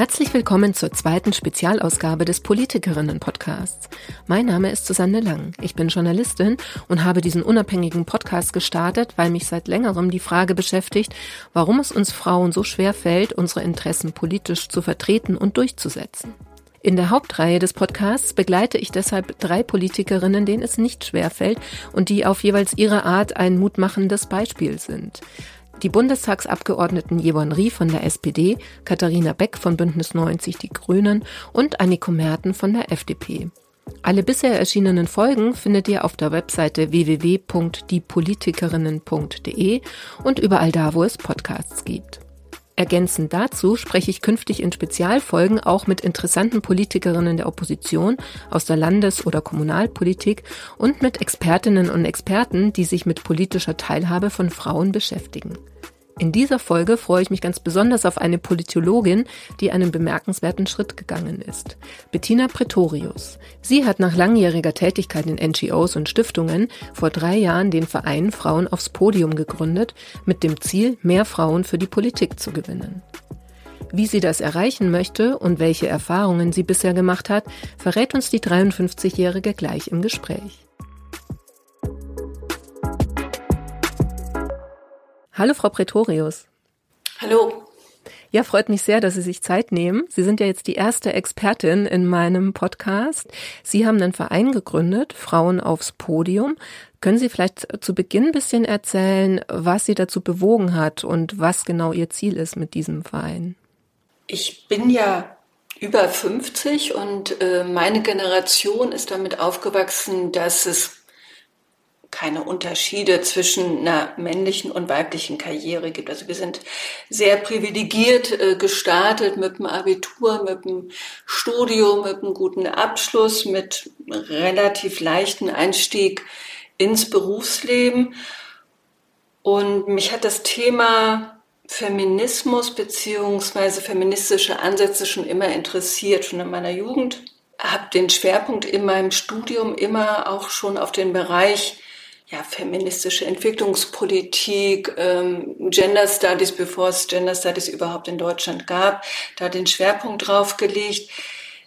Herzlich willkommen zur zweiten Spezialausgabe des Politikerinnen-Podcasts. Mein Name ist Susanne Lang. Ich bin Journalistin und habe diesen unabhängigen Podcast gestartet, weil mich seit längerem die Frage beschäftigt, warum es uns Frauen so schwer fällt, unsere Interessen politisch zu vertreten und durchzusetzen. In der Hauptreihe des Podcasts begleite ich deshalb drei Politikerinnen, denen es nicht schwer fällt und die auf jeweils ihre Art ein mutmachendes Beispiel sind die Bundestagsabgeordneten Jevon Rie von der SPD, Katharina Beck von Bündnis 90 Die Grünen und Anniko Merten von der FDP. Alle bisher erschienenen Folgen findet ihr auf der Webseite www.diepolitikerinnen.de und überall da, wo es Podcasts gibt. Ergänzend dazu spreche ich künftig in Spezialfolgen auch mit interessanten Politikerinnen der Opposition aus der Landes- oder Kommunalpolitik und mit Expertinnen und Experten, die sich mit politischer Teilhabe von Frauen beschäftigen. In dieser Folge freue ich mich ganz besonders auf eine Politologin, die einen bemerkenswerten Schritt gegangen ist. Bettina Pretorius. Sie hat nach langjähriger Tätigkeit in NGOs und Stiftungen vor drei Jahren den Verein Frauen aufs Podium gegründet, mit dem Ziel, mehr Frauen für die Politik zu gewinnen. Wie sie das erreichen möchte und welche Erfahrungen sie bisher gemacht hat, verrät uns die 53-Jährige gleich im Gespräch. Hallo, Frau Pretorius. Hallo. Ja, freut mich sehr, dass Sie sich Zeit nehmen. Sie sind ja jetzt die erste Expertin in meinem Podcast. Sie haben einen Verein gegründet, Frauen aufs Podium. Können Sie vielleicht zu Beginn ein bisschen erzählen, was Sie dazu bewogen hat und was genau Ihr Ziel ist mit diesem Verein? Ich bin ja über 50 und äh, meine Generation ist damit aufgewachsen, dass es keine Unterschiede zwischen einer männlichen und weiblichen Karriere gibt. Also wir sind sehr privilegiert äh, gestartet mit dem Abitur, mit dem Studium, mit einem guten Abschluss, mit relativ leichten Einstieg ins Berufsleben. Und mich hat das Thema Feminismus beziehungsweise feministische Ansätze schon immer interessiert, schon in meiner Jugend. Habe den Schwerpunkt in meinem Studium immer auch schon auf den Bereich ja, feministische Entwicklungspolitik, ähm, Gender Studies, bevor es Gender Studies überhaupt in Deutschland gab, da den Schwerpunkt drauf gelegt,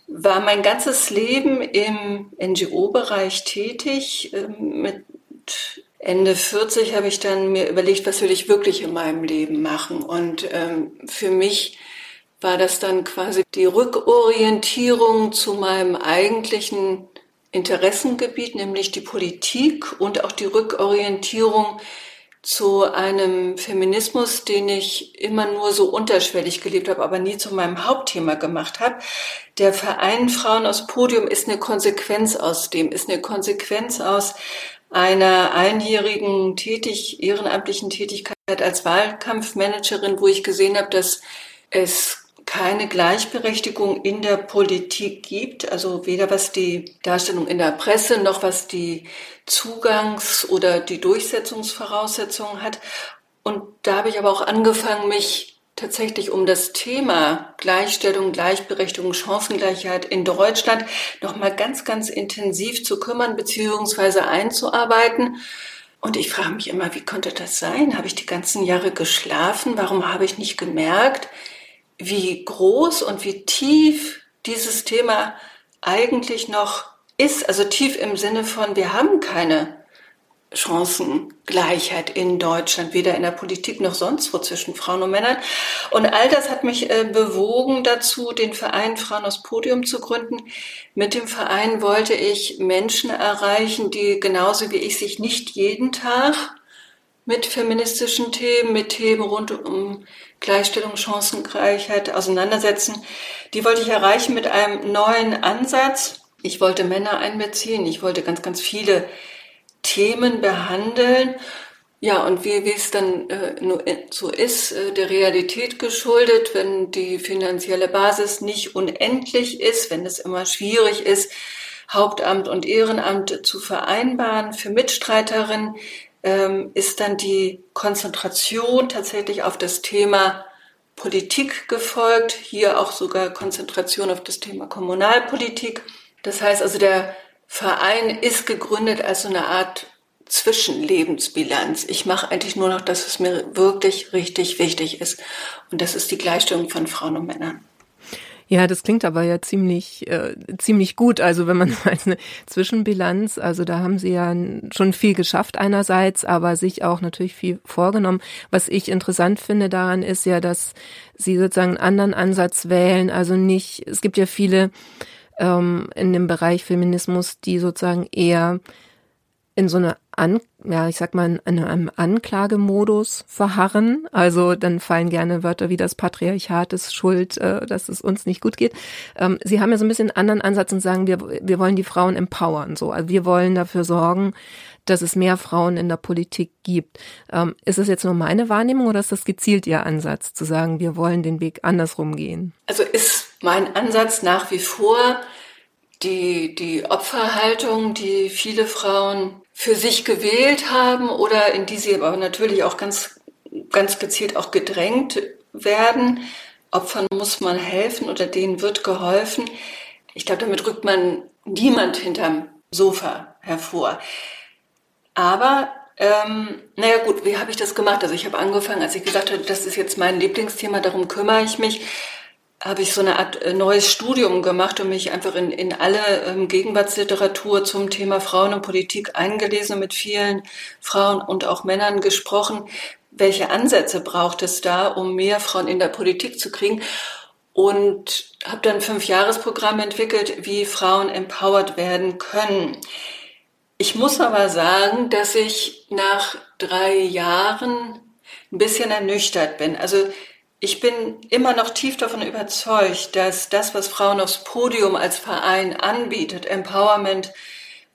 war mein ganzes Leben im NGO-Bereich tätig. Ähm, mit Ende 40 habe ich dann mir überlegt, was will ich wirklich in meinem Leben machen? Und ähm, für mich war das dann quasi die Rückorientierung zu meinem eigentlichen Interessengebiet, nämlich die Politik und auch die Rückorientierung zu einem Feminismus, den ich immer nur so unterschwellig gelebt habe, aber nie zu meinem Hauptthema gemacht habe. Der Verein Frauen aus Podium ist eine Konsequenz aus dem, ist eine Konsequenz aus einer einjährigen tätig, ehrenamtlichen Tätigkeit als Wahlkampfmanagerin, wo ich gesehen habe, dass es keine Gleichberechtigung in der Politik gibt, also weder was die Darstellung in der Presse noch was die Zugangs- oder die Durchsetzungsvoraussetzungen hat. Und da habe ich aber auch angefangen, mich tatsächlich um das Thema Gleichstellung, Gleichberechtigung, Chancengleichheit in Deutschland nochmal ganz, ganz intensiv zu kümmern bzw. einzuarbeiten. Und ich frage mich immer, wie konnte das sein? Habe ich die ganzen Jahre geschlafen? Warum habe ich nicht gemerkt, wie groß und wie tief dieses Thema eigentlich noch ist. Also tief im Sinne von, wir haben keine Chancengleichheit in Deutschland, weder in der Politik noch sonst wo zwischen Frauen und Männern. Und all das hat mich äh, bewogen dazu, den Verein Frauen aus Podium zu gründen. Mit dem Verein wollte ich Menschen erreichen, die genauso wie ich sich nicht jeden Tag mit feministischen Themen, mit Themen rund um Gleichstellung, Chancengleichheit auseinandersetzen. Die wollte ich erreichen mit einem neuen Ansatz. Ich wollte Männer einbeziehen. Ich wollte ganz, ganz viele Themen behandeln. Ja, und wie, wie es dann äh, so ist, äh, der Realität geschuldet, wenn die finanzielle Basis nicht unendlich ist, wenn es immer schwierig ist, Hauptamt und Ehrenamt zu vereinbaren für Mitstreiterinnen, ähm, ist dann die Konzentration tatsächlich auf das Thema Politik gefolgt, hier auch sogar Konzentration auf das Thema Kommunalpolitik. Das heißt also, der Verein ist gegründet als so eine Art Zwischenlebensbilanz. Ich mache eigentlich nur noch das, was mir wirklich richtig wichtig ist. Und das ist die Gleichstellung von Frauen und Männern. Ja, das klingt aber ja ziemlich, äh, ziemlich gut. Also wenn man als eine Zwischenbilanz, also da haben Sie ja schon viel geschafft einerseits, aber sich auch natürlich viel vorgenommen. Was ich interessant finde daran ist ja, dass Sie sozusagen einen anderen Ansatz wählen. Also nicht, es gibt ja viele ähm, in dem Bereich Feminismus, die sozusagen eher in so eine An ja, ich sag mal, in einem Anklagemodus verharren. Also dann fallen gerne Wörter wie das Patriarchat ist schuld, äh, dass es uns nicht gut geht. Ähm, Sie haben ja so ein bisschen einen anderen Ansatz und sagen, wir, wir wollen die Frauen empowern. So. Also wir wollen dafür sorgen, dass es mehr Frauen in der Politik gibt. Ähm, ist es jetzt nur meine Wahrnehmung oder ist das gezielt Ihr Ansatz, zu sagen, wir wollen den Weg andersrum gehen? Also ist mein Ansatz nach wie vor die, die Opferhaltung, die viele Frauen für sich gewählt haben oder in die sie aber natürlich auch ganz, ganz gezielt auch gedrängt werden. Opfern muss man helfen oder denen wird geholfen. Ich glaube, damit rückt man niemand hinterm Sofa hervor. Aber ähm, naja gut, wie habe ich das gemacht? Also ich habe angefangen, als ich gesagt habe, das ist jetzt mein Lieblingsthema, darum kümmere ich mich, habe ich so eine Art äh, neues Studium gemacht und mich einfach in, in alle ähm, Gegenwartsliteratur zum Thema Frauen und Politik eingelesen mit vielen Frauen und auch Männern gesprochen. Welche Ansätze braucht es da, um mehr Frauen in der Politik zu kriegen? Und habe dann ein Fünfjahresprogramm entwickelt, wie Frauen empowered werden können. Ich muss aber sagen, dass ich nach drei Jahren ein bisschen ernüchtert bin. Also ich bin immer noch tief davon überzeugt, dass das, was Frauen aufs Podium als Verein anbietet, Empowerment,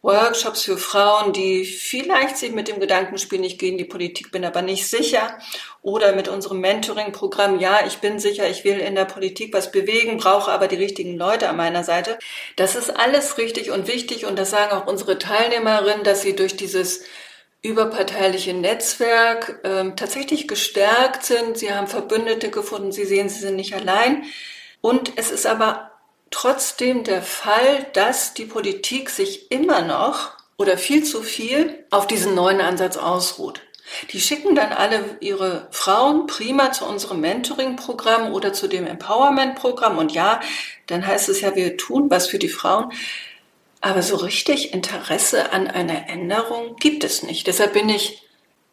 Workshops für Frauen, die vielleicht sich mit dem Gedankenspiel nicht gehen, die Politik bin aber nicht sicher, oder mit unserem Mentoring-Programm, ja, ich bin sicher, ich will in der Politik was bewegen, brauche aber die richtigen Leute an meiner Seite. Das ist alles richtig und wichtig und das sagen auch unsere Teilnehmerinnen, dass sie durch dieses überparteiliche Netzwerk ähm, tatsächlich gestärkt sind. Sie haben Verbündete gefunden. Sie sehen, sie sind nicht allein. Und es ist aber trotzdem der Fall, dass die Politik sich immer noch oder viel zu viel auf diesen neuen Ansatz ausruht. Die schicken dann alle ihre Frauen prima zu unserem Mentoring-Programm oder zu dem Empowerment-Programm. Und ja, dann heißt es ja, wir tun was für die Frauen. Aber so richtig Interesse an einer Änderung gibt es nicht. Deshalb bin ich,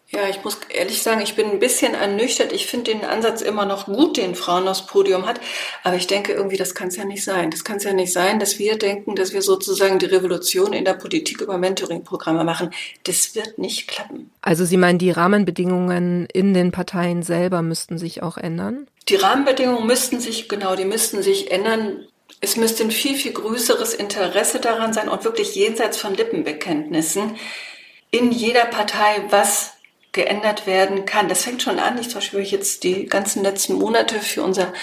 ja, ich muss ehrlich sagen, ich bin ein bisschen ernüchtert. Ich finde den Ansatz immer noch gut, den Frauen aufs Podium hat. Aber ich denke irgendwie, das kann es ja nicht sein. Das kann es ja nicht sein, dass wir denken, dass wir sozusagen die Revolution in der Politik über Mentoring-Programme machen. Das wird nicht klappen. Also Sie meinen, die Rahmenbedingungen in den Parteien selber müssten sich auch ändern? Die Rahmenbedingungen müssten sich, genau, die müssten sich ändern es müsste ein viel, viel größeres Interesse daran sein und wirklich jenseits von Lippenbekenntnissen in jeder Partei, was geändert werden kann. Das fängt schon an. Ich zum Beispiel jetzt die ganzen letzten Monate für unser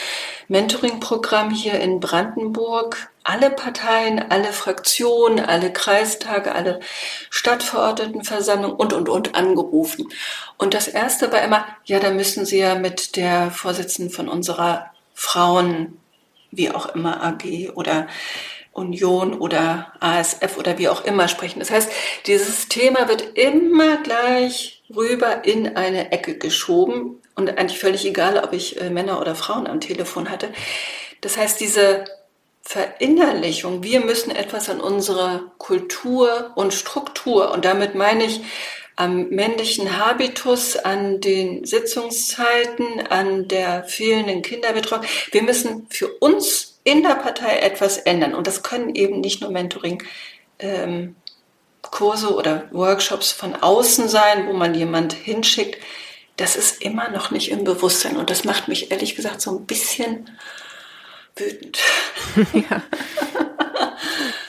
Mentoring-Programm hier in Brandenburg alle Parteien, alle Fraktionen, alle Kreistage, alle Stadtverordnetenversammlungen und, und, und angerufen. Und das erste war immer, ja, da müssen Sie ja mit der Vorsitzenden von unserer Frauen wie auch immer AG oder Union oder ASF oder wie auch immer sprechen. Das heißt, dieses Thema wird immer gleich rüber in eine Ecke geschoben und eigentlich völlig egal, ob ich äh, Männer oder Frauen am Telefon hatte. Das heißt, diese Verinnerlichung, wir müssen etwas an unserer Kultur und Struktur und damit meine ich am männlichen Habitus, an den Sitzungszeiten, an der fehlenden Kinderbetreuung. Wir müssen für uns in der Partei etwas ändern. Und das können eben nicht nur Mentoring. Ähm, Kurse oder Workshops von außen sein, wo man jemand hinschickt, das ist immer noch nicht im Bewusstsein. Und das macht mich ehrlich gesagt so ein bisschen wütend. ja.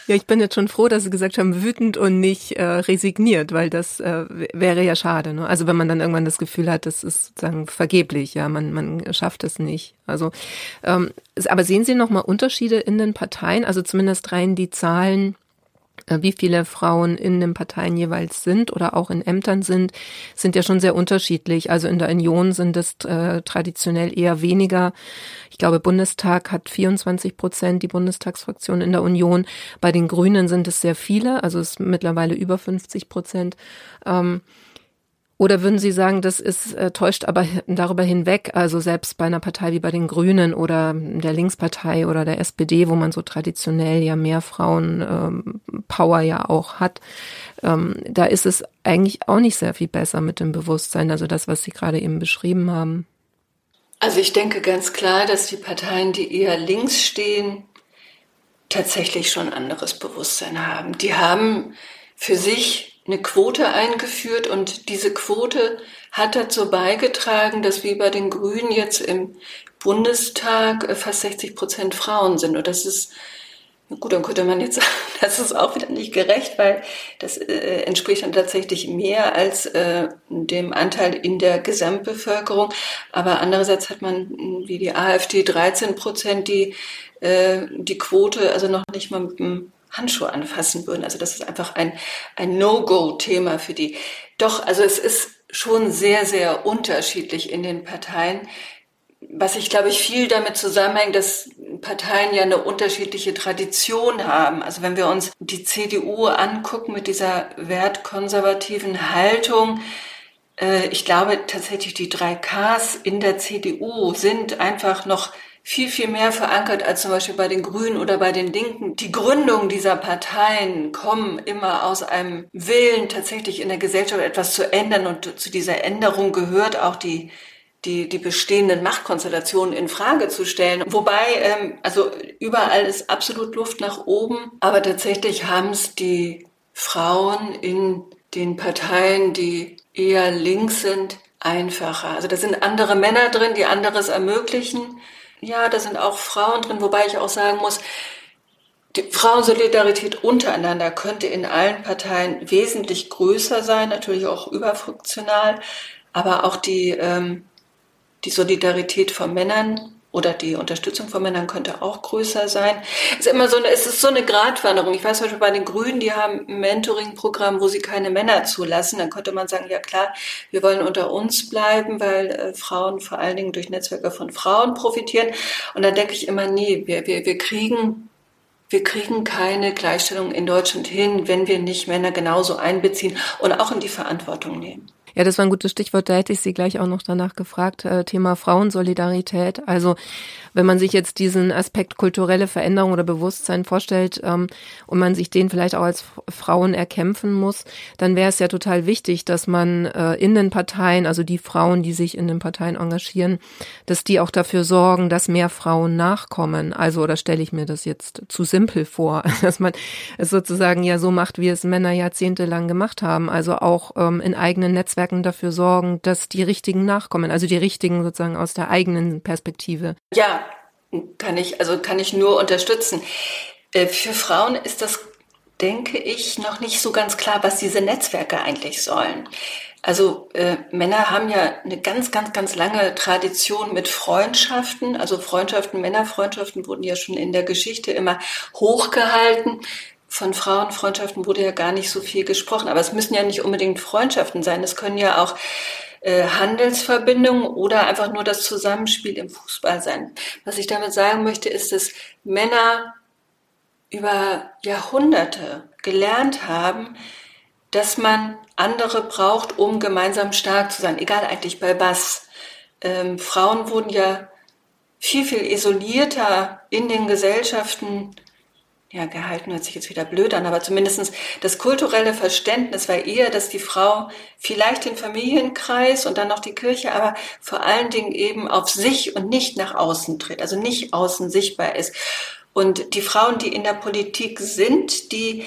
Ja, ich bin jetzt schon froh, dass Sie gesagt haben, wütend und nicht äh, resigniert, weil das äh, wäre ja schade. Ne? Also wenn man dann irgendwann das Gefühl hat, das ist sozusagen vergeblich, ja, man, man schafft es nicht. Also, ähm, aber sehen Sie noch mal Unterschiede in den Parteien? Also zumindest rein die Zahlen wie viele Frauen in den Parteien jeweils sind oder auch in Ämtern sind, sind ja schon sehr unterschiedlich. Also in der Union sind es äh, traditionell eher weniger. Ich glaube, Bundestag hat 24 Prozent, die Bundestagsfraktion in der Union. Bei den Grünen sind es sehr viele, also es ist mittlerweile über 50 Prozent. Ähm, Oder würden Sie sagen, das ist äh, täuscht aber darüber hinweg, also selbst bei einer Partei wie bei den Grünen oder der Linkspartei oder der SPD, wo man so traditionell ja mehr Frauenpower ähm, ja auch hat, ähm, da ist es eigentlich auch nicht sehr viel besser mit dem Bewusstsein, also das, was Sie gerade eben beschrieben haben. Also ich denke ganz klar, dass die Parteien, die eher links stehen, tatsächlich schon anderes Bewusstsein haben. Die haben für sich eine Quote eingeführt und diese Quote hat dazu beigetragen, dass wie bei den Grünen jetzt im Bundestag äh, fast 60 Prozent Frauen sind. Und das ist, gut, dann könnte man jetzt sagen, das ist auch wieder nicht gerecht, weil das äh, entspricht dann tatsächlich mehr als äh, dem Anteil in der Gesamtbevölkerung. Aber andererseits hat man wie die AfD 13 Prozent, die äh, die Quote also noch nicht mal mit dem Handschuhe anfassen würden. Also das ist einfach ein, ein No-Go-Thema für die. Doch, also es ist schon sehr, sehr unterschiedlich in den Parteien. Was ich glaube ich viel damit zusammenhängt, dass Parteien ja eine unterschiedliche Tradition haben. Also wenn wir uns die CDU angucken mit dieser wertkonservativen Haltung, äh, ich glaube tatsächlich die drei Ks in der CDU sind einfach noch viel, viel mehr verankert als zum Beispiel bei den Grünen oder bei den Linken. Die Gründung dieser Parteien kommen immer aus einem Willen, tatsächlich in der Gesellschaft etwas zu ändern und zu dieser Änderung gehört auch die die, die bestehenden Machtkonstellationen in Frage zu stellen. Wobei, ähm, also überall ist absolut Luft nach oben, aber tatsächlich haben es die Frauen in den Parteien, die eher links sind, einfacher. Also da sind andere Männer drin, die anderes ermöglichen. Ja, da sind auch Frauen drin, wobei ich auch sagen muss, die Frauensolidarität untereinander könnte in allen Parteien wesentlich größer sein, natürlich auch überfunktional, aber auch die, ähm, die Solidarität von Männern oder die Unterstützung von Männern könnte auch größer sein. Es ist immer so eine, es ist so eine Gratwanderung. Ich weiß zum Beispiel bei den Grünen, die haben ein Mentoring-Programm, wo sie keine Männer zulassen. Dann könnte man sagen, ja klar, wir wollen unter uns bleiben, weil äh, Frauen vor allen Dingen durch Netzwerke von Frauen profitieren. Und dann denke ich immer, nee, wir, wir, wir kriegen wir kriegen keine Gleichstellung in Deutschland hin, wenn wir nicht Männer genauso einbeziehen und auch in die Verantwortung nehmen. Ja, das war ein gutes Stichwort. Da hätte ich Sie gleich auch noch danach gefragt. Äh, Thema Frauensolidarität. Also wenn man sich jetzt diesen Aspekt kulturelle Veränderung oder Bewusstsein vorstellt ähm, und man sich den vielleicht auch als Frauen erkämpfen muss, dann wäre es ja total wichtig, dass man äh, in den Parteien, also die Frauen, die sich in den Parteien engagieren, dass die auch dafür sorgen, dass mehr Frauen nachkommen. Also, oder stelle ich mir das jetzt zu simpel vor, dass man es sozusagen ja so macht, wie es Männer jahrzehntelang gemacht haben. Also auch ähm, in eigenen Netzwerken dafür sorgen, dass die richtigen nachkommen, also die richtigen sozusagen aus der eigenen Perspektive. Ja, kann ich, also kann ich nur unterstützen. Äh, für Frauen ist das, denke ich, noch nicht so ganz klar, was diese Netzwerke eigentlich sollen. Also äh, Männer haben ja eine ganz, ganz, ganz lange Tradition mit Freundschaften. Also Freundschaften, Männerfreundschaften wurden ja schon in der Geschichte immer hochgehalten. Von Frauenfreundschaften wurde ja gar nicht so viel gesprochen. Aber es müssen ja nicht unbedingt Freundschaften sein. Es können ja auch äh, Handelsverbindung oder einfach nur das Zusammenspiel im Fußball sein. Was ich damit sagen möchte, ist, dass Männer über Jahrhunderte gelernt haben, dass man andere braucht, um gemeinsam stark zu sein, egal eigentlich bei was. Ähm, Frauen wurden ja viel, viel isolierter in den Gesellschaften ja, gehalten hört sich jetzt wieder blöd an, aber zumindestens das kulturelle Verständnis war eher, dass die Frau vielleicht den Familienkreis und dann noch die Kirche, aber vor allen Dingen eben auf sich und nicht nach außen tritt, also nicht außen sichtbar ist. Und die Frauen, die in der Politik sind, die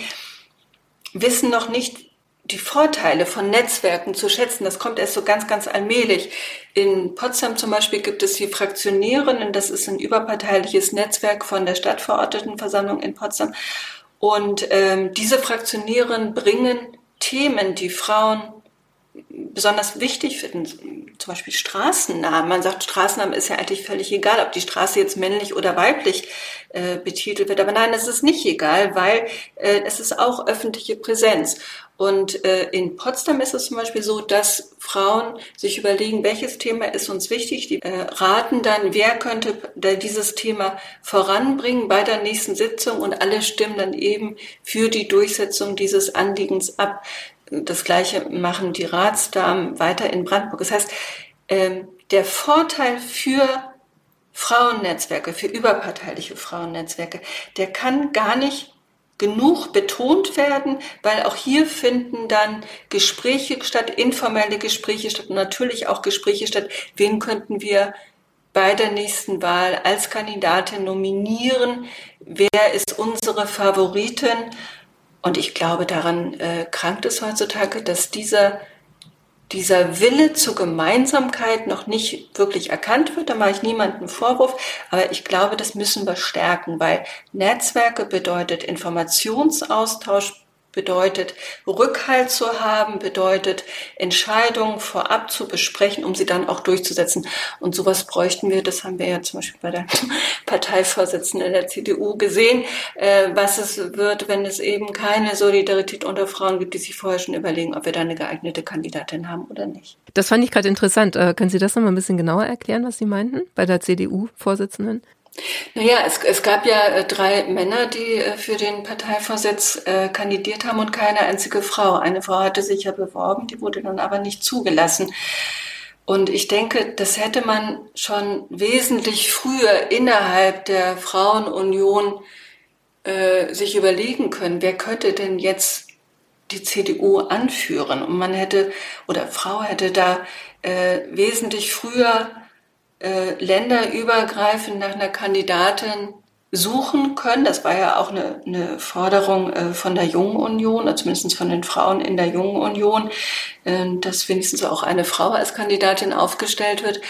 wissen noch nicht, die Vorteile von Netzwerken zu schätzen. Das kommt erst so ganz, ganz allmählich. In Potsdam zum Beispiel gibt es die Fraktionärinnen. Das ist ein überparteiliches Netzwerk von der Stadtverordnetenversammlung in Potsdam. Und ähm, diese Fraktionärinnen bringen Themen, die Frauen besonders wichtig finden, zum Beispiel Straßennamen. Man sagt, Straßennamen ist ja eigentlich völlig egal, ob die Straße jetzt männlich oder weiblich äh, betitelt wird. Aber nein, es ist nicht egal, weil äh, es ist auch öffentliche Präsenz. Und äh, in Potsdam ist es zum Beispiel so, dass Frauen sich überlegen, welches Thema ist uns wichtig. Die äh, raten dann, wer könnte dieses Thema voranbringen bei der nächsten Sitzung und alle stimmen dann eben für die Durchsetzung dieses Anliegens ab. Das Gleiche machen die Ratsdamen weiter in Brandenburg. Das heißt, ähm, der Vorteil für Frauennetzwerke, für überparteiliche Frauennetzwerke, der kann gar nicht genug betont werden, weil auch hier finden dann Gespräche statt, informelle Gespräche statt natürlich auch Gespräche statt, wen könnten wir bei der nächsten Wahl als Kandidatin nominieren, wer ist unsere Favoritin. Und ich glaube, daran äh, krankt es heutzutage, dass dieser dieser Wille zur Gemeinsamkeit noch nicht wirklich erkannt wird. Da mache ich niemanden Vorwurf, aber ich glaube, das müssen wir stärken, weil Netzwerke bedeutet Informationsaustausch, bedeutet, Rückhalt zu haben, bedeutet, Entscheidungen vorab zu besprechen, um sie dann auch durchzusetzen. Und sowas bräuchten wir, das haben wir ja zum Beispiel bei der Parteivorsitzenden der CDU gesehen, äh, was es wird, wenn es eben keine Solidarität unter Frauen gibt, die sich vorher schon überlegen, ob wir da eine geeignete Kandidatin haben oder nicht. Das fand ich gerade interessant. Äh, können Sie das nochmal ein bisschen genauer erklären, was Sie meinten bei der CDU-Vorsitzenden? Naja, es, es gab ja äh, drei Männer, die äh, für den Parteivorsitz äh, kandidiert haben und keine einzige Frau. Eine Frau hatte sich ja beworben, die wurde dann aber nicht zugelassen. Und ich denke, das hätte man schon wesentlich früher innerhalb der Frauenunion äh, sich überlegen können, wer könnte denn jetzt die CDU anführen. Und man hätte, oder Frau hätte da äh, wesentlich früher äh, länderübergreifend nach einer Kandidatin suchen können. Das war ja auch eine, eine Forderung äh, von der Jungen Union, zumindest von den Frauen in der Jungen Union, äh, dass wenigstens auch eine Frau als Kandidatin aufgestellt wird.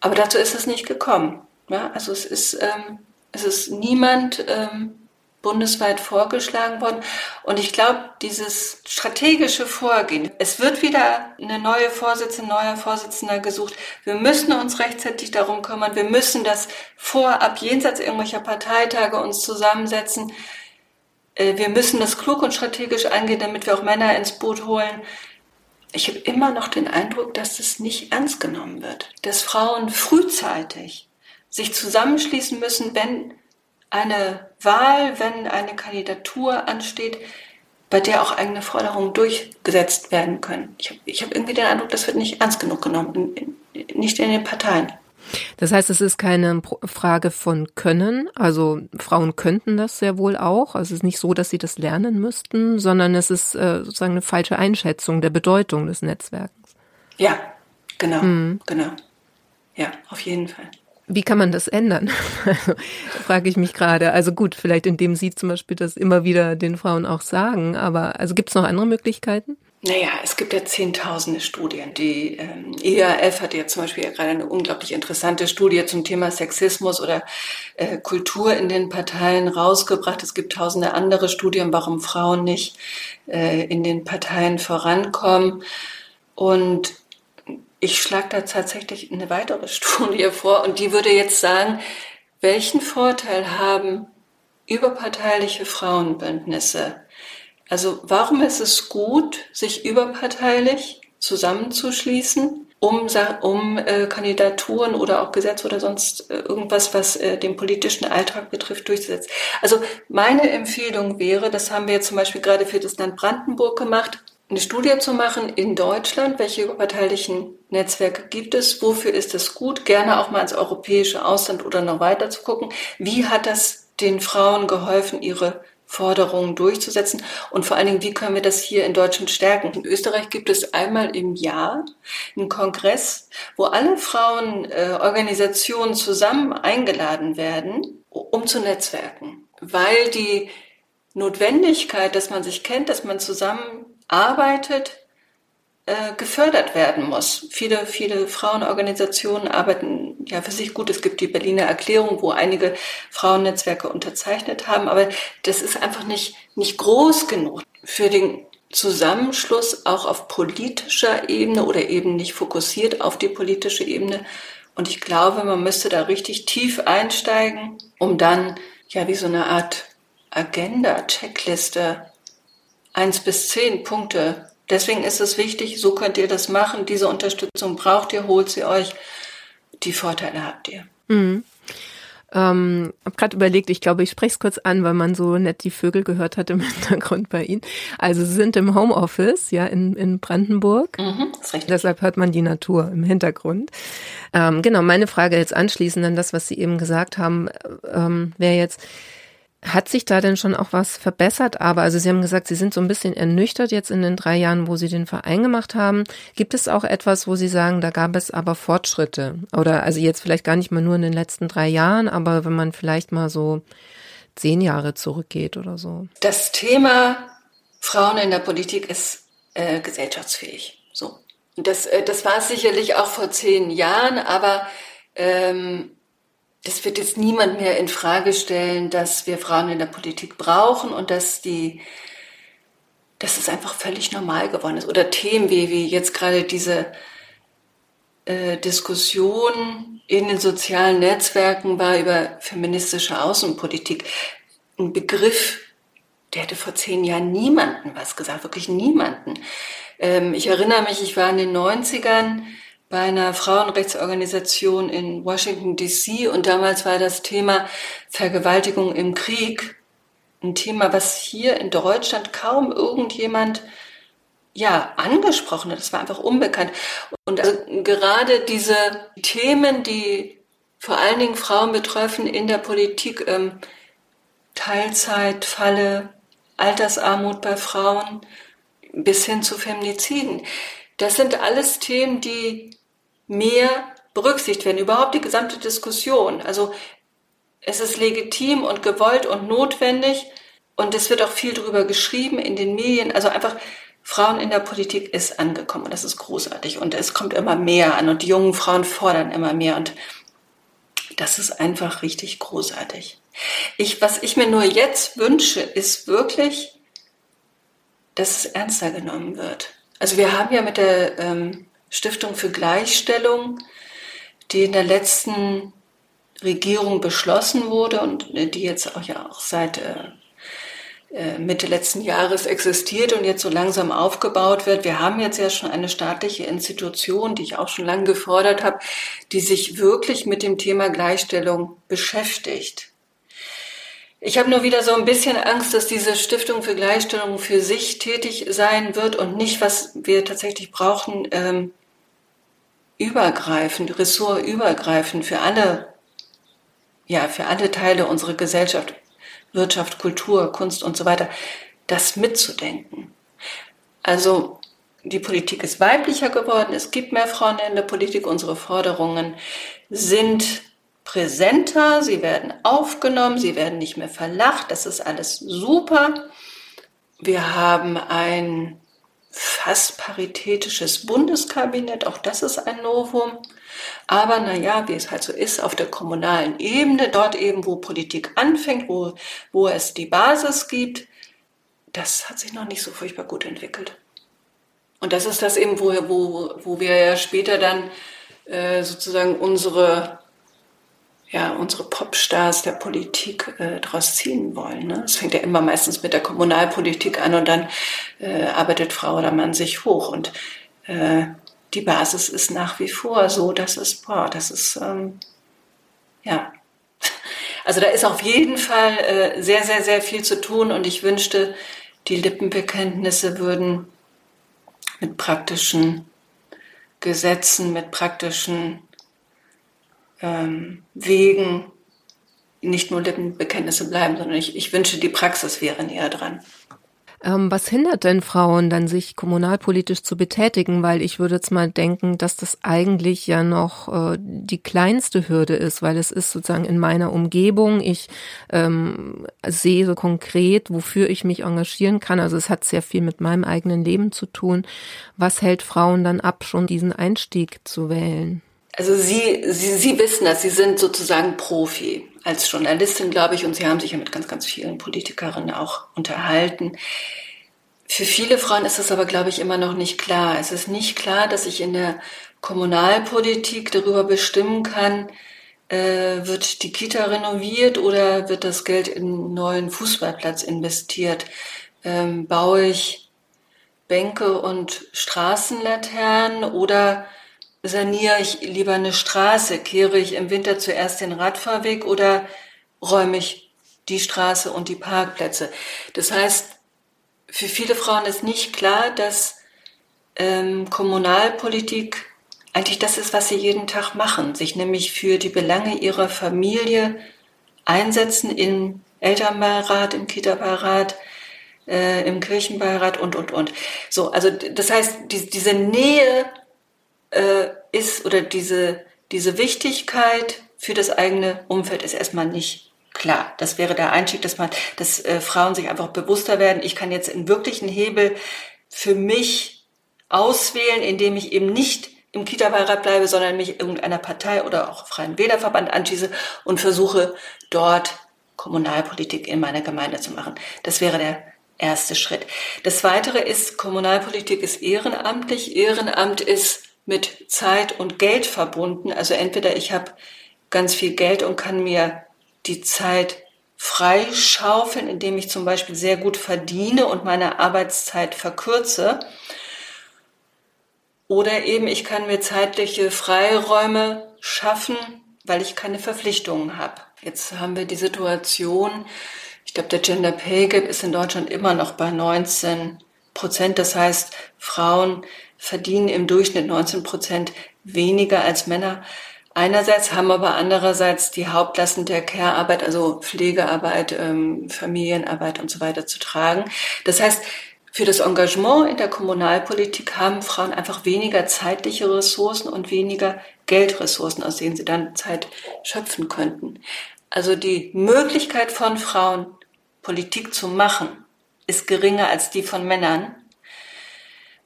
Aber dazu ist es nicht gekommen. Ja, also es ist, ähm, es ist niemand ähm, bundesweit vorgeschlagen worden. Und ich glaube, dieses strategische Vorgehen, es wird wieder eine neue Vorsitzende, neuer Vorsitzender gesucht. Wir müssen uns rechtzeitig darum kümmern. Wir müssen das vorab jenseits irgendwelcher Parteitage uns zusammensetzen. Äh, wir müssen das klug und strategisch angehen, damit wir auch Männer ins Boot holen. Ich habe immer noch den Eindruck, dass das nicht ernst genommen wird. Dass Frauen frühzeitig sich zusammenschließen müssen, wenn eine Wahl, wenn eine Kandidatur ansteht, bei der auch eigene Forderungen durchgesetzt werden können. Ich habe hab irgendwie den Eindruck, das wird nicht ernst genug genommen, nicht in den Parteien. Das heißt, es ist keine Frage von Können. Also Frauen könnten das sehr wohl auch. Also es ist nicht so, dass sie das lernen müssten, sondern es ist äh, sozusagen eine falsche Einschätzung der Bedeutung des Netzwerkens. Ja, genau, mhm. genau. Ja, auf jeden Fall. Wie kann man das ändern? Also, frage ich mich gerade. Also gut, vielleicht indem Sie zum Beispiel das immer wieder den Frauen auch sagen, aber also gibt es noch andere Möglichkeiten? Naja, es gibt ja zehntausende Studien. Die ähm, EAF hat ja zum Beispiel ja gerade eine unglaublich interessante Studie zum Thema Sexismus oder äh, Kultur in den Parteien rausgebracht. Es gibt tausende andere Studien, warum Frauen nicht äh, in den Parteien vorankommen. Und ich schlage da tatsächlich eine weitere Studie vor und die würde jetzt sagen, welchen Vorteil haben überparteiliche Frauenbündnisse? Also warum ist es gut, sich überparteilich zusammenzuschließen, um, um äh, Kandidaturen oder auch Gesetze oder sonst äh, irgendwas, was äh, den politischen Alltag betrifft, durchzusetzen? Also meine Empfehlung wäre, das haben wir jetzt zum Beispiel gerade für das Land Brandenburg gemacht, eine Studie zu machen in Deutschland, welche überparteilichen Netzwerke gibt es, wofür ist es gut, gerne auch mal ins europäische Ausland oder noch weiter zu gucken, wie hat das den Frauen geholfen, ihre Forderungen durchzusetzen? Und vor allen Dingen, wie können wir das hier in Deutschland stärken. In Österreich gibt es einmal im Jahr einen Kongress, wo alle Frauenorganisationen zusammen eingeladen werden, um zu netzwerken, weil die Notwendigkeit, dass man sich kennt, dass man zusammen arbeitet, äh, gefördert werden muss. Viele, viele Frauenorganisationen arbeiten ja für sich gut. Es gibt die Berliner Erklärung, wo einige Frauennetzwerke unterzeichnet haben, aber das ist einfach nicht, nicht groß genug für den Zusammenschluss auch auf politischer Ebene oder eben nicht fokussiert auf die politische Ebene. Und ich glaube, man müsste da richtig tief einsteigen, um dann ja wie so eine Art Agenda, Checkliste eins bis zehn Punkte. Deswegen ist es wichtig, so könnt ihr das machen. Diese Unterstützung braucht ihr, holt sie euch. Die Vorteile habt ihr. Mhm. Ähm, habe gerade überlegt, ich glaube, ich spreche es kurz an, weil man so nett die Vögel gehört hat im Hintergrund bei Ihnen. Also Sie sind im Homeoffice, ja, in, in Brandenburg. Mhm, ist richtig. Deshalb hört man die Natur im Hintergrund. Ähm, genau, meine Frage jetzt anschließend an das, was Sie eben gesagt haben, ähm, wäre jetzt, hat sich da denn schon auch was verbessert? Aber, also Sie haben gesagt, Sie sind so ein bisschen ernüchtert jetzt in den drei Jahren, wo Sie den Verein gemacht haben. Gibt es auch etwas, wo Sie sagen, da gab es aber Fortschritte? Oder also jetzt vielleicht gar nicht mal nur in den letzten drei Jahren, aber wenn man vielleicht mal so zehn Jahre zurückgeht oder so. Das Thema Frauen in der Politik ist äh, gesellschaftsfähig. So. Das, äh, das war es sicherlich auch vor zehn Jahren, aber ähm, das wird jetzt niemand mehr in Frage stellen, dass wir Frauen in der Politik brauchen und dass die, dass es einfach völlig normal geworden ist. Oder Themen wie, wie jetzt gerade diese äh, Diskussion in den sozialen Netzwerken war über feministische Außenpolitik. Ein Begriff, der hätte vor zehn Jahren niemanden was gesagt, wirklich niemanden. Ähm, ich erinnere mich, ich war in den 90ern bei einer Frauenrechtsorganisation in Washington, DC. Und damals war das Thema Vergewaltigung im Krieg ein Thema, was hier in Deutschland kaum irgendjemand ja, angesprochen hat. Das war einfach unbekannt. Und also gerade diese Themen, die vor allen Dingen Frauen betreffen in der Politik, ähm, Teilzeitfalle, Altersarmut bei Frauen bis hin zu Feminiziden. Das sind alles Themen, die mehr berücksichtigt werden, überhaupt die gesamte Diskussion. Also es ist legitim und gewollt und notwendig und es wird auch viel darüber geschrieben in den Medien. Also einfach Frauen in der Politik ist angekommen und das ist großartig und es kommt immer mehr an und die jungen Frauen fordern immer mehr und das ist einfach richtig großartig. Ich, was ich mir nur jetzt wünsche, ist wirklich, dass es ernster genommen wird. Also wir haben ja mit der ähm, Stiftung für Gleichstellung, die in der letzten Regierung beschlossen wurde und die jetzt auch ja auch seit äh, äh, Mitte letzten Jahres existiert und jetzt so langsam aufgebaut wird. Wir haben jetzt ja schon eine staatliche Institution, die ich auch schon lange gefordert habe, die sich wirklich mit dem Thema Gleichstellung beschäftigt. Ich habe nur wieder so ein bisschen Angst, dass diese Stiftung für Gleichstellung für sich tätig sein wird und nicht, was wir tatsächlich brauchen, ähm, übergreifend, ressortübergreifend für alle, ja, für alle Teile unserer Gesellschaft, Wirtschaft, Kultur, Kunst und so weiter, das mitzudenken. Also die Politik ist weiblicher geworden, es gibt mehr Frauen in der Politik, unsere Forderungen sind präsenter, sie werden aufgenommen, sie werden nicht mehr verlacht, das ist alles super. Wir haben ein fast paritätisches Bundeskabinett, auch das ist ein Novum. Aber naja, wie es halt so ist, auf der kommunalen Ebene, dort eben, wo Politik anfängt, wo, wo es die Basis gibt, das hat sich noch nicht so furchtbar gut entwickelt. Und das ist das eben, wo, wo, wo wir ja später dann äh, sozusagen unsere ja, unsere Popstars der Politik äh, daraus ziehen wollen. Ne? Es fängt ja immer meistens mit der Kommunalpolitik an und dann äh, arbeitet Frau oder Mann sich hoch. Und äh, die Basis ist nach wie vor so, dass es, boah, das ist, ähm, ja. Also da ist auf jeden Fall äh, sehr, sehr, sehr viel zu tun und ich wünschte, die Lippenbekenntnisse würden mit praktischen Gesetzen, mit praktischen ähm, Wegen nicht nur Lippenbekenntnisse bleiben, sondern ich, ich wünsche, die Praxis wäre näher dran. Ähm, was hindert denn Frauen dann, sich kommunalpolitisch zu betätigen? Weil ich würde jetzt mal denken, dass das eigentlich ja noch äh, die kleinste Hürde ist, weil es ist sozusagen in meiner Umgebung. Ich ähm, sehe so konkret, wofür ich mich engagieren kann. Also es hat sehr viel mit meinem eigenen Leben zu tun. Was hält Frauen dann ab, schon diesen Einstieg zu wählen? Also Sie, Sie, Sie wissen das, Sie sind sozusagen Profi als Journalistin, glaube ich, und Sie haben sich ja mit ganz, ganz vielen Politikerinnen auch unterhalten. Für viele Frauen ist das aber, glaube ich, immer noch nicht klar. Es ist nicht klar, dass ich in der Kommunalpolitik darüber bestimmen kann, äh, wird die Kita renoviert oder wird das Geld in einen neuen Fußballplatz investiert? Ähm, baue ich Bänke und Straßenlaternen oder saniere ich lieber eine Straße? Kehre ich im Winter zuerst den Radfahrweg oder räume ich die Straße und die Parkplätze? Das heißt, für viele Frauen ist nicht klar, dass ähm, Kommunalpolitik eigentlich das ist, was sie jeden Tag machen, sich nämlich für die Belange ihrer Familie einsetzen im Elternbeirat, im Kita-Beirat, äh, im Kirchenbeirat und, und, und. So, also das heißt, die, diese Nähe äh, ist oder diese, diese Wichtigkeit für das eigene Umfeld ist erstmal nicht klar. Das wäre der Einstieg, dass man, dass äh, Frauen sich einfach bewusster werden. Ich kann jetzt in wirklichen Hebel für mich auswählen, indem ich eben nicht im Kita-Beirat bleibe, sondern mich irgendeiner Partei oder auch Freien Wählerverband anschließe und versuche dort Kommunalpolitik in meiner Gemeinde zu machen. Das wäre der erste Schritt. Das weitere ist, Kommunalpolitik ist ehrenamtlich. Ehrenamt ist mit Zeit und Geld verbunden. Also entweder ich habe ganz viel Geld und kann mir die Zeit freischaufeln, indem ich zum Beispiel sehr gut verdiene und meine Arbeitszeit verkürze. Oder eben ich kann mir zeitliche Freiräume schaffen, weil ich keine Verpflichtungen habe. Jetzt haben wir die Situation, ich glaube, der Gender Pay Gap ist in Deutschland immer noch bei 19 Prozent. Das heißt, Frauen verdienen im Durchschnitt 19 Prozent weniger als Männer. Einerseits haben aber andererseits die Hauptlasten der Care-Arbeit, also Pflegearbeit, ähm, Familienarbeit und so weiter zu tragen. Das heißt, für das Engagement in der Kommunalpolitik haben Frauen einfach weniger zeitliche Ressourcen und weniger Geldressourcen, aus denen sie dann Zeit schöpfen könnten. Also die Möglichkeit von Frauen, Politik zu machen, ist geringer als die von Männern.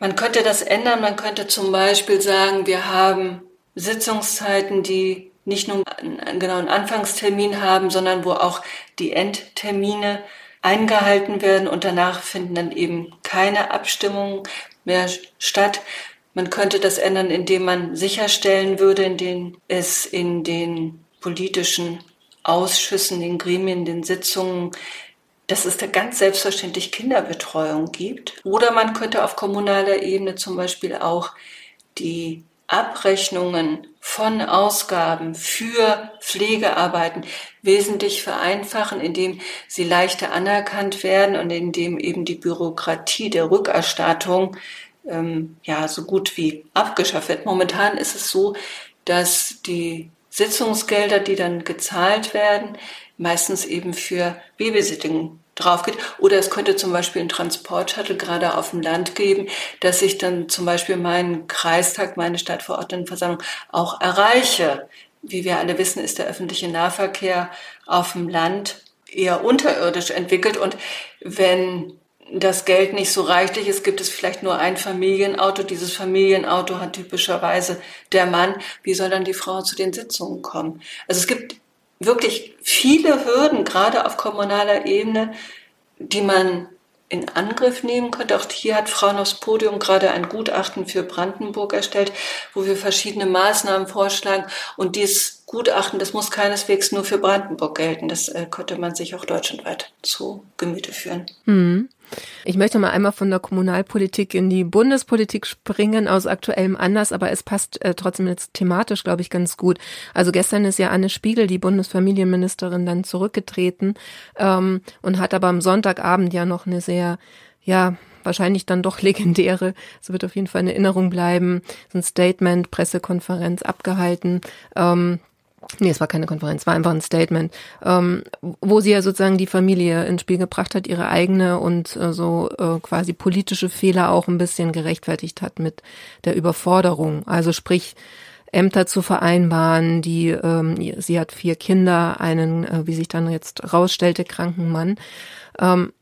Man könnte das ändern. Man könnte zum Beispiel sagen, wir haben Sitzungszeiten, die nicht nur einen genauen Anfangstermin haben, sondern wo auch die Endtermine eingehalten werden und danach finden dann eben keine Abstimmungen mehr statt. Man könnte das ändern, indem man sicherstellen würde, indem es in den politischen Ausschüssen, den Gremien, den Sitzungen dass es da ganz selbstverständlich Kinderbetreuung gibt. Oder man könnte auf kommunaler Ebene zum Beispiel auch die Abrechnungen von Ausgaben für Pflegearbeiten wesentlich vereinfachen, indem sie leichter anerkannt werden und indem eben die Bürokratie der Rückerstattung ähm, ja so gut wie abgeschafft wird. Momentan ist es so, dass die Sitzungsgelder, die dann gezahlt werden, meistens eben für Babysitting drauf geht. Oder es könnte zum Beispiel einen Transportshuttle gerade auf dem Land geben, dass ich dann zum Beispiel meinen Kreistag, meine Stadtverordnetenversammlung auch erreiche. Wie wir alle wissen, ist der öffentliche Nahverkehr auf dem Land eher unterirdisch entwickelt. Und wenn das Geld nicht so reichlich ist, gibt es vielleicht nur ein Familienauto. Dieses Familienauto hat typischerweise der Mann. Wie soll dann die Frau zu den Sitzungen kommen? Also es gibt wirklich viele Hürden, gerade auf kommunaler Ebene, die man in Angriff nehmen könnte. Auch hier hat Frauen aufs Podium gerade ein Gutachten für Brandenburg erstellt, wo wir verschiedene Maßnahmen vorschlagen. Und dieses Gutachten, das muss keineswegs nur für Brandenburg gelten. Das äh, könnte man sich auch deutschlandweit zu Gemüte führen. Mhm. Ich möchte mal einmal von der Kommunalpolitik in die Bundespolitik springen, aus aktuellem Anlass, aber es passt äh, trotzdem jetzt thematisch, glaube ich, ganz gut. Also gestern ist ja Anne Spiegel, die Bundesfamilienministerin, dann zurückgetreten ähm, und hat aber am Sonntagabend ja noch eine sehr, ja, wahrscheinlich dann doch legendäre, so wird auf jeden Fall in Erinnerung bleiben, so ein Statement, Pressekonferenz abgehalten. Ähm, Nee, es war keine Konferenz, war einfach ein Statement, ähm, wo sie ja sozusagen die Familie ins Spiel gebracht hat, ihre eigene und äh, so äh, quasi politische Fehler auch ein bisschen gerechtfertigt hat mit der Überforderung. Also sprich, Ämter zu vereinbaren, die ähm, sie hat vier Kinder, einen, äh, wie sich dann jetzt rausstellte, kranken Mann. Ähm,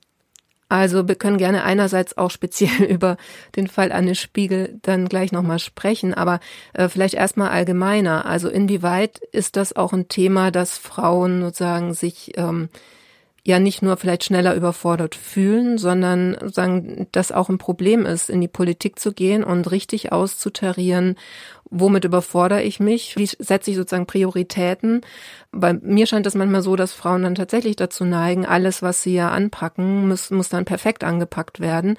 also wir können gerne einerseits auch speziell über den Fall Anne Spiegel dann gleich nochmal sprechen, aber äh, vielleicht erstmal allgemeiner. Also inwieweit ist das auch ein Thema, dass Frauen sozusagen sich ähm, ja nicht nur vielleicht schneller überfordert fühlen, sondern sagen, dass auch ein Problem ist, in die Politik zu gehen und richtig auszutarieren, womit überfordere ich mich? Wie setze ich sozusagen Prioritäten? Bei mir scheint es manchmal so, dass Frauen dann tatsächlich dazu neigen, alles, was sie ja anpacken, muss, muss dann perfekt angepackt werden.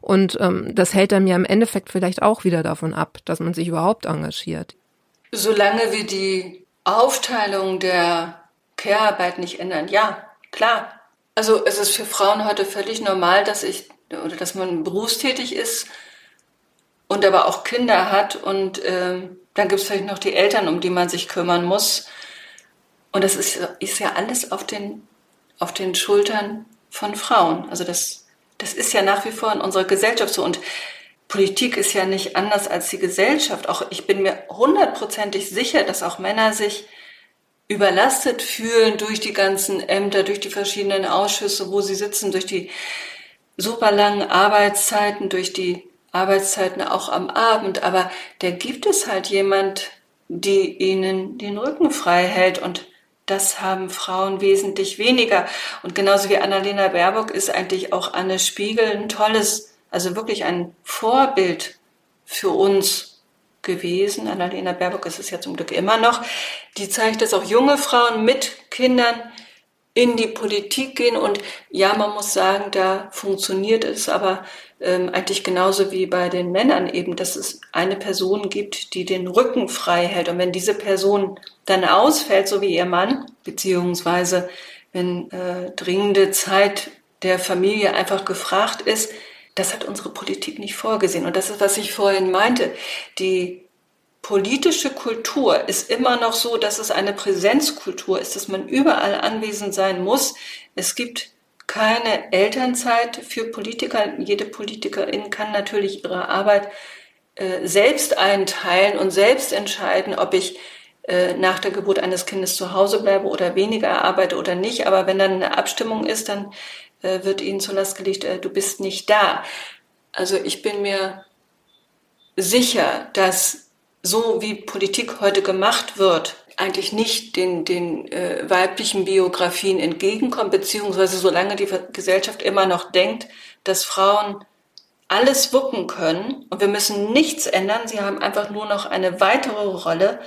Und ähm, das hält dann ja im Endeffekt vielleicht auch wieder davon ab, dass man sich überhaupt engagiert. Solange wir die Aufteilung der Care-Arbeit nicht ändern, ja, klar. Also es ist für Frauen heute völlig normal, dass ich oder dass man berufstätig ist und aber auch Kinder hat und äh, dann gibt es vielleicht noch die Eltern, um die man sich kümmern muss. Und das ist, ist ja alles auf den, auf den Schultern von Frauen. Also das, das ist ja nach wie vor in unserer Gesellschaft so. Und Politik ist ja nicht anders als die Gesellschaft. Auch ich bin mir hundertprozentig sicher, dass auch Männer sich überlastet fühlen durch die ganzen Ämter, durch die verschiedenen Ausschüsse, wo sie sitzen, durch die super langen Arbeitszeiten, durch die Arbeitszeiten auch am Abend, aber da gibt es halt jemand, die ihnen den Rücken frei hält. Und das haben Frauen wesentlich weniger. Und genauso wie Annalena Baerbock ist eigentlich auch Anne Spiegel ein tolles, also wirklich ein Vorbild für uns gewesen. Annalena Baerbock ist es ja zum Glück immer noch. Die zeigt, dass auch junge Frauen mit Kindern in die Politik gehen. Und ja, man muss sagen, da funktioniert es aber ähm, eigentlich genauso wie bei den Männern eben, dass es eine Person gibt, die den Rücken frei hält. Und wenn diese Person dann ausfällt, so wie ihr Mann, beziehungsweise wenn äh, dringende Zeit der Familie einfach gefragt ist, das hat unsere Politik nicht vorgesehen. Und das ist, was ich vorhin meinte. Die politische Kultur ist immer noch so, dass es eine Präsenzkultur ist, dass man überall anwesend sein muss. Es gibt keine Elternzeit für Politiker. Jede Politikerin kann natürlich ihre Arbeit äh, selbst einteilen und selbst entscheiden, ob ich äh, nach der Geburt eines Kindes zu Hause bleibe oder weniger arbeite oder nicht. Aber wenn dann eine Abstimmung ist, dann wird ihnen zur Last gelegt, äh, du bist nicht da. Also ich bin mir sicher, dass so wie Politik heute gemacht wird, eigentlich nicht den, den äh, weiblichen Biografien entgegenkommt, beziehungsweise solange die Gesellschaft immer noch denkt, dass Frauen alles wuppen können und wir müssen nichts ändern, sie haben einfach nur noch eine weitere Rolle,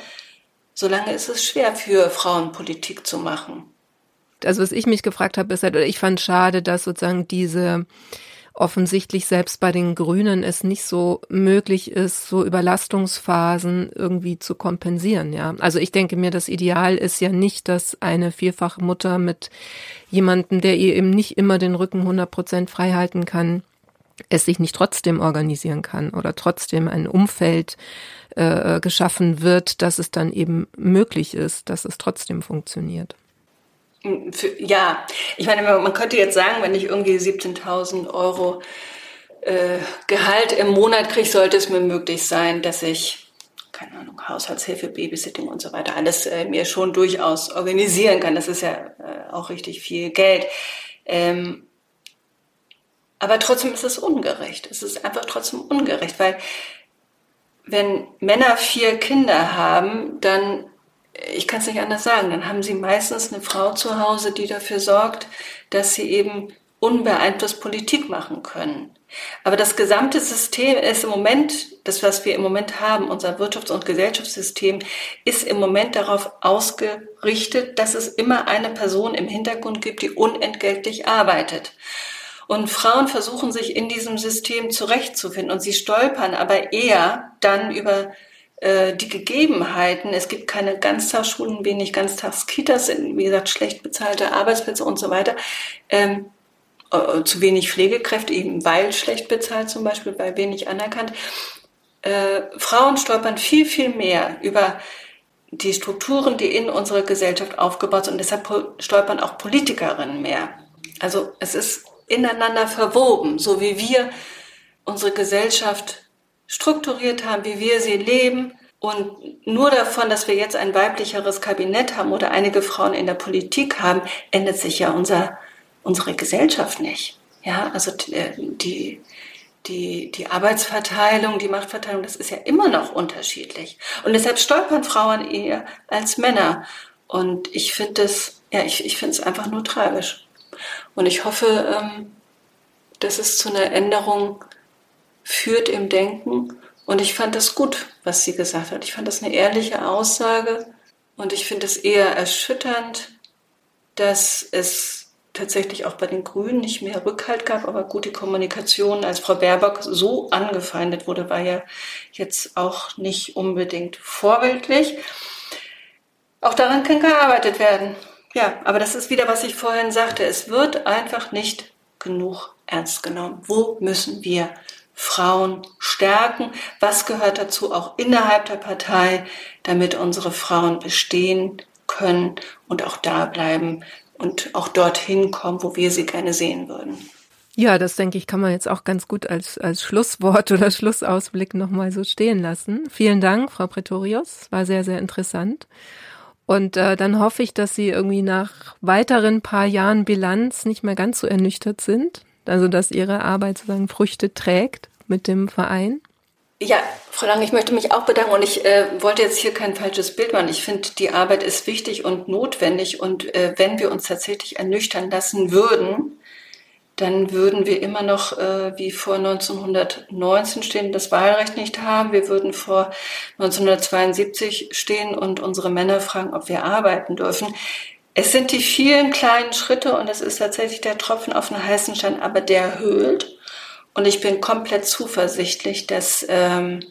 solange ist es schwer für Frauen Politik zu machen. Also was ich mich gefragt habe, ist halt, oder ich fand schade, dass sozusagen diese offensichtlich selbst bei den Grünen es nicht so möglich ist, so Überlastungsphasen irgendwie zu kompensieren, ja. Also ich denke mir, das Ideal ist ja nicht, dass eine vierfache Mutter mit jemandem, der ihr eben nicht immer den Rücken 100 Prozent frei halten kann, es sich nicht trotzdem organisieren kann oder trotzdem ein Umfeld äh, geschaffen wird, dass es dann eben möglich ist, dass es trotzdem funktioniert. Für, ja, ich meine, man könnte jetzt sagen, wenn ich irgendwie 17.000 Euro äh, Gehalt im Monat kriege, sollte es mir möglich sein, dass ich, keine Ahnung, Haushaltshilfe, Babysitting und so weiter, alles äh, mir schon durchaus organisieren kann. Das ist ja äh, auch richtig viel Geld. Ähm, aber trotzdem ist es ungerecht. Es ist einfach trotzdem ungerecht, weil wenn Männer vier Kinder haben, dann ich kann es nicht anders sagen, dann haben sie meistens eine Frau zu Hause, die dafür sorgt, dass sie eben unbeeinflusst Politik machen können. Aber das gesamte System ist im Moment, das, was wir im Moment haben, unser Wirtschafts- und Gesellschaftssystem, ist im Moment darauf ausgerichtet, dass es immer eine Person im Hintergrund gibt, die unentgeltlich arbeitet. Und Frauen versuchen sich in diesem System zurechtzufinden und sie stolpern aber eher dann über die Gegebenheiten. Es gibt keine Ganztagsschulen, wenig Ganztagskitas, wie gesagt, schlecht bezahlte Arbeitsplätze und so weiter. Ähm, äh, zu wenig Pflegekräfte, eben weil schlecht bezahlt zum Beispiel, weil wenig anerkannt. Äh, Frauen stolpern viel, viel mehr über die Strukturen, die in unserer Gesellschaft aufgebaut sind. Und deshalb stolpern auch Politikerinnen mehr. Also es ist ineinander verwoben, so wie wir unsere Gesellschaft strukturiert haben, wie wir sie leben. Und nur davon, dass wir jetzt ein weiblicheres Kabinett haben oder einige Frauen in der Politik haben, ändert sich ja unser, unsere Gesellschaft nicht. Ja, also äh, die, die, die Arbeitsverteilung, die Machtverteilung, das ist ja immer noch unterschiedlich. Und deshalb stolpern Frauen eher als Männer. Und ich finde es, ja, ich, ich finde es einfach nur tragisch. Und ich hoffe, ähm, dass es zu einer Änderung führt im Denken Und ich fand das gut, was sie gesagt hat. Ich fand das eine ehrliche Aussage und ich finde es eher erschütternd, dass es tatsächlich auch bei den Grünen nicht mehr Rückhalt gab, aber gute Kommunikation, als Frau Baerbock so angefeindet wurde, war ja jetzt auch nicht unbedingt vorbildlich. Auch daran kann gearbeitet werden. Ja, aber das ist wieder, was ich vorhin sagte. Es wird einfach nicht genug ernst genommen. Wo müssen wir Frauen stärken? Was gehört dazu auch innerhalb der Partei, damit unsere Frauen bestehen können und auch da bleiben und auch dorthin kommen, wo wir sie gerne sehen würden? Ja, das denke ich, kann man jetzt auch ganz gut als, als Schlusswort oder Schlussausblick nochmal so stehen lassen. Vielen Dank, Frau Pretorius. War sehr, sehr interessant. Und äh, dann hoffe ich, dass Sie irgendwie nach weiteren paar Jahren Bilanz nicht mehr ganz so ernüchtert sind. Also, dass Ihre Arbeit sozusagen Früchte trägt mit dem Verein. Ja, Frau Lang, ich möchte mich auch bedanken und ich äh, wollte jetzt hier kein falsches Bild machen. Ich finde, die Arbeit ist wichtig und notwendig und äh, wenn wir uns tatsächlich ernüchtern lassen würden, dann würden wir immer noch äh, wie vor 1919 stehen, das Wahlrecht nicht haben. Wir würden vor 1972 stehen und unsere Männer fragen, ob wir arbeiten dürfen. Es sind die vielen kleinen Schritte und es ist tatsächlich der Tropfen auf den heißen Stein, aber der höhlt. Und ich bin komplett zuversichtlich, dass, ähm,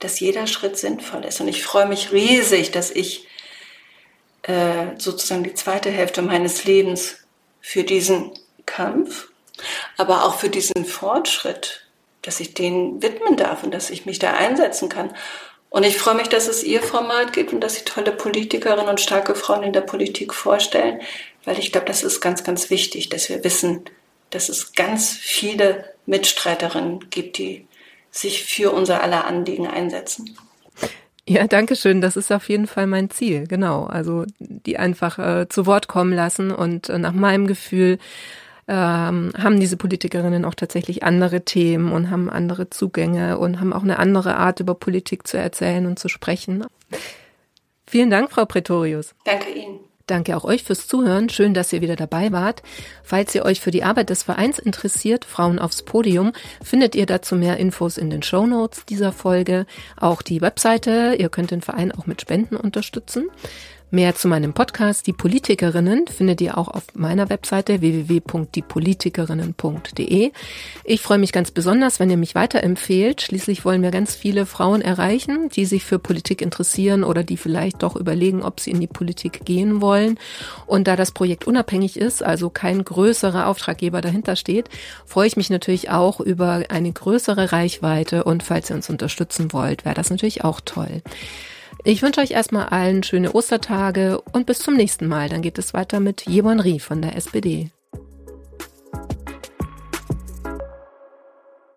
dass jeder Schritt sinnvoll ist. Und ich freue mich riesig, dass ich äh, sozusagen die zweite Hälfte meines Lebens für diesen Kampf, aber auch für diesen Fortschritt, dass ich den widmen darf und dass ich mich da einsetzen kann. Und ich freue mich, dass es Ihr Format gibt und dass Sie tolle Politikerinnen und starke Frauen in der Politik vorstellen, weil ich glaube, das ist ganz, ganz wichtig, dass wir wissen, dass es ganz viele Mitstreiterinnen gibt, die sich für unser aller Anliegen einsetzen. Ja, danke schön. Das ist auf jeden Fall mein Ziel. Genau. Also die einfach äh, zu Wort kommen lassen und äh, nach meinem Gefühl ähm, haben diese Politikerinnen auch tatsächlich andere Themen und haben andere Zugänge und haben auch eine andere Art, über Politik zu erzählen und zu sprechen. Vielen Dank, Frau Pretorius. Danke Ihnen. Danke auch euch fürs Zuhören. Schön, dass ihr wieder dabei wart. Falls ihr euch für die Arbeit des Vereins interessiert, Frauen aufs Podium, findet ihr dazu mehr Infos in den Show Notes dieser Folge. Auch die Webseite. Ihr könnt den Verein auch mit Spenden unterstützen. Mehr zu meinem Podcast Die Politikerinnen findet ihr auch auf meiner Webseite www.diepolitikerinnen.de. Ich freue mich ganz besonders, wenn ihr mich weiterempfehlt. Schließlich wollen wir ganz viele Frauen erreichen, die sich für Politik interessieren oder die vielleicht doch überlegen, ob sie in die Politik gehen wollen. Und da das Projekt unabhängig ist, also kein größerer Auftraggeber dahinter steht, freue ich mich natürlich auch über eine größere Reichweite und falls ihr uns unterstützen wollt, wäre das natürlich auch toll. Ich wünsche euch erstmal allen schöne Ostertage und bis zum nächsten Mal. Dann geht es weiter mit Jewan Rie von der SPD.